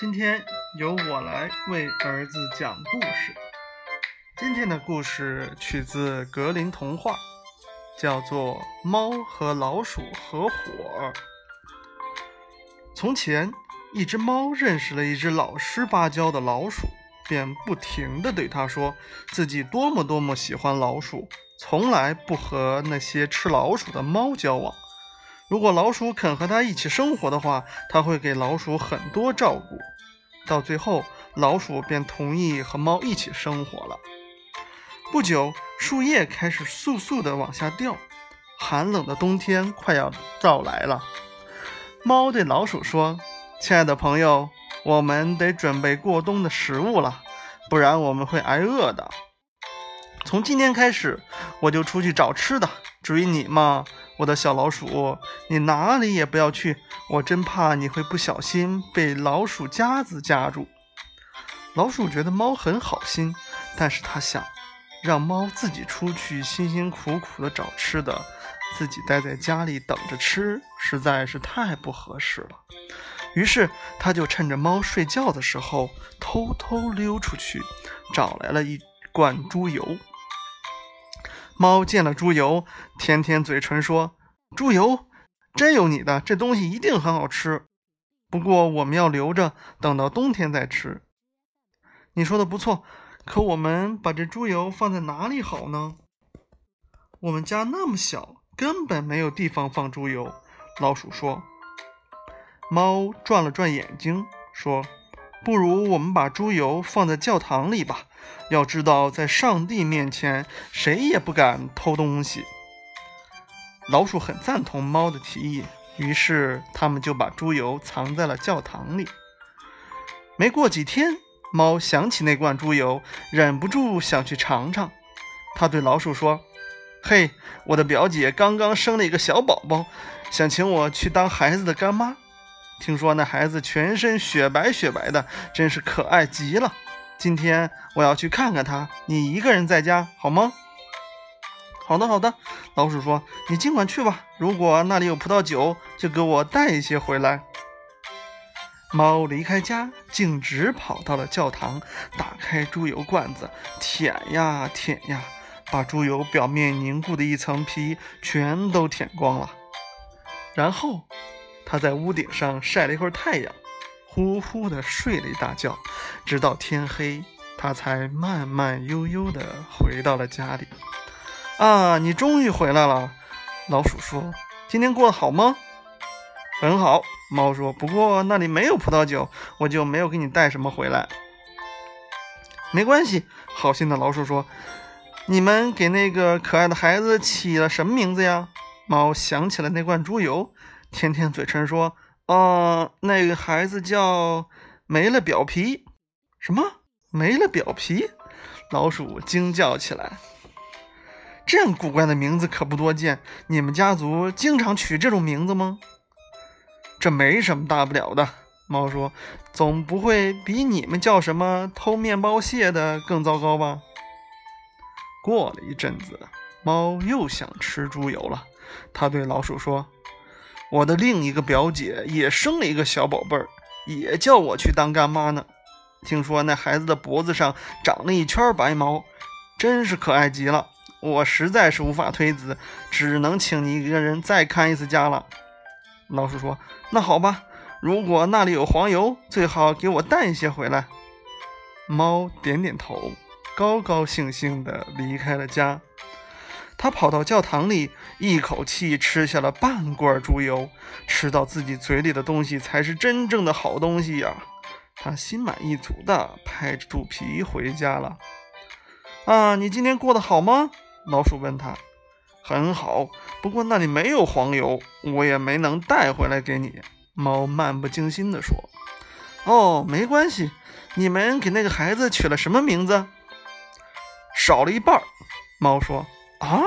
今天由我来为儿子讲故事。今天的故事取自格林童话，叫做《猫和老鼠合伙》。从前，一只猫认识了一只老实巴交的老鼠，便不停地对它说自己多么多么喜欢老鼠，从来不和那些吃老鼠的猫交往。如果老鼠肯和它一起生活的话，它会给老鼠很多照顾。到最后，老鼠便同意和猫一起生活了。不久，树叶开始簌簌地往下掉，寒冷的冬天快要到来了。猫对老鼠说：“亲爱的朋友，我们得准备过冬的食物了，不然我们会挨饿的。从今天开始，我就出去找吃的。至于你嘛，我的小老鼠，你哪里也不要去，我真怕你会不小心被老鼠夹子夹住。”老鼠觉得猫很好心，但是它想。让猫自己出去辛辛苦苦的找吃的，自己待在家里等着吃，实在是太不合适了。于是，它就趁着猫睡觉的时候，偷偷溜出去，找来了一罐猪油。猫见了猪油，舔舔嘴唇说：“猪油真有你的，这东西一定很好吃。不过，我们要留着，等到冬天再吃。”你说的不错。可我们把这猪油放在哪里好呢？我们家那么小，根本没有地方放猪油。老鼠说。猫转了转眼睛，说：“不如我们把猪油放在教堂里吧。要知道，在上帝面前，谁也不敢偷东西。”老鼠很赞同猫的提议，于是他们就把猪油藏在了教堂里。没过几天。猫想起那罐猪油，忍不住想去尝尝。它对老鼠说：“嘿，我的表姐刚刚生了一个小宝宝，想请我去当孩子的干妈。听说那孩子全身雪白雪白的，真是可爱极了。今天我要去看看他，你一个人在家好吗？”“好的，好的。”老鼠说，“你尽管去吧。如果那里有葡萄酒，就给我带一些回来。”猫离开家，径直跑到了教堂，打开猪油罐子，舔呀舔呀，把猪油表面凝固的一层皮全都舔光了。然后，他在屋顶上晒了一会儿太阳，呼呼地睡了一大觉，直到天黑，他才慢慢悠悠地回到了家里。啊，你终于回来了，老鼠说：“今天过得好吗？”很好，猫说。不过那里没有葡萄酒，我就没有给你带什么回来。没关系，好心的老鼠说。你们给那个可爱的孩子起了什么名字呀？猫想起了那罐猪油，舔舔嘴唇说：“哦，那个孩子叫没了表皮。”什么？没了表皮？老鼠惊叫起来。这样古怪的名字可不多见。你们家族经常取这种名字吗？这没什么大不了的，猫说：“总不会比你们叫什么偷面包屑的更糟糕吧？”过了一阵子，猫又想吃猪油了。它对老鼠说：“我的另一个表姐也生了一个小宝贝儿，也叫我去当干妈呢。听说那孩子的脖子上长了一圈白毛，真是可爱极了。我实在是无法推辞，只能请你一个人再看一次家了。”老鼠说：“那好吧，如果那里有黄油，最好给我带一些回来。”猫点点头，高高兴兴地离开了家。他跑到教堂里，一口气吃下了半罐猪油。吃到自己嘴里的东西才是真正的好东西呀！他心满意足地拍着肚皮回家了。啊，你今天过得好吗？老鼠问他。很好，不过那里没有黄油，我也没能带回来给你。猫漫不经心地说：“哦，没关系。你们给那个孩子取了什么名字？”少了一半。猫说：“啊，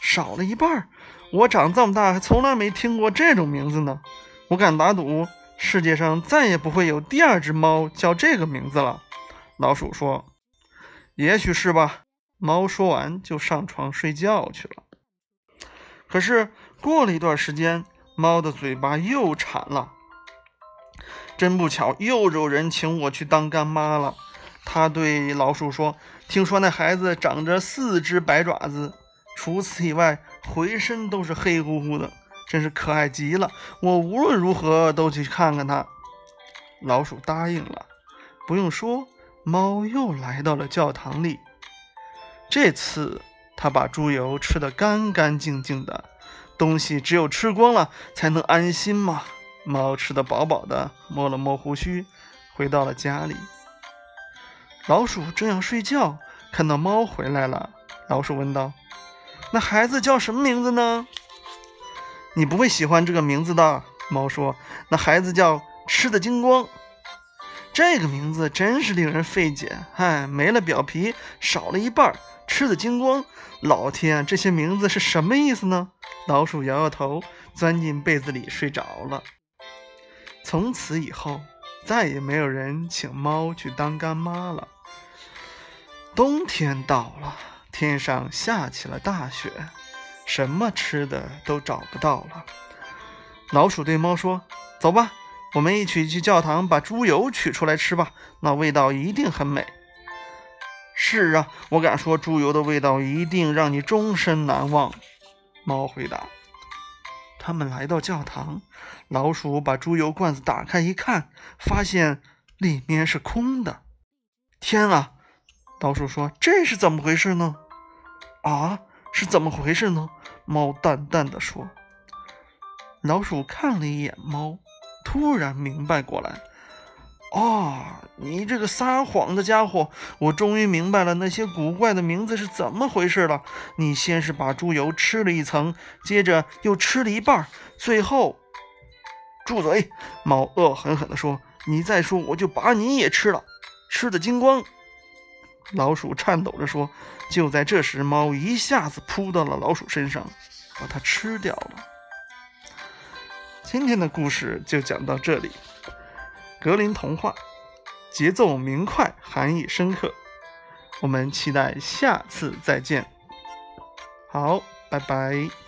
少了一半儿！我长这么大还从来没听过这种名字呢。我敢打赌，世界上再也不会有第二只猫叫这个名字了。”老鼠说：“也许是吧。”猫说完就上床睡觉去了。可是过了一段时间，猫的嘴巴又馋了。真不巧，又有人请我去当干妈了。他对老鼠说：“听说那孩子长着四只白爪子，除此以外，浑身都是黑乎乎的，真是可爱极了。我无论如何都去看看他。”老鼠答应了。不用说，猫又来到了教堂里。这次，他把猪油吃得干干净净的，东西只有吃光了才能安心嘛。猫吃得饱饱的，摸了摸胡须，回到了家里。老鼠正要睡觉，看到猫回来了。老鼠问道：“那孩子叫什么名字呢？”“你不会喜欢这个名字的。”猫说：“那孩子叫吃的精光。”这个名字真是令人费解。嗨，没了表皮，少了一半，吃的精光。老天，这些名字是什么意思呢？老鼠摇摇头，钻进被子里睡着了。从此以后，再也没有人请猫去当干妈了。冬天到了，天上下起了大雪，什么吃的都找不到了。老鼠对猫说：“走吧，我们一起去教堂把猪油取出来吃吧，那味道一定很美。”“是啊，我敢说猪油的味道一定让你终身难忘。”猫回答。他们来到教堂，老鼠把猪油罐子打开一看，发现里面是空的。天啊！老鼠说：“这是怎么回事呢？”“啊，是怎么回事呢？”猫淡淡的说。老鼠看了一眼猫，突然明白过来：“哦，你这个撒谎的家伙！我终于明白了那些古怪的名字是怎么回事了。你先是把猪油吃了一层，接着又吃了一半，最后……住嘴！”猫恶狠狠地说：“你再说，我就把你也吃了，吃的精光。”老鼠颤抖着说：“就在这时，猫一下子扑到了老鼠身上，把它吃掉了。”今天的故事就讲到这里。格林童话，节奏明快，含义深刻。我们期待下次再见。好，拜拜。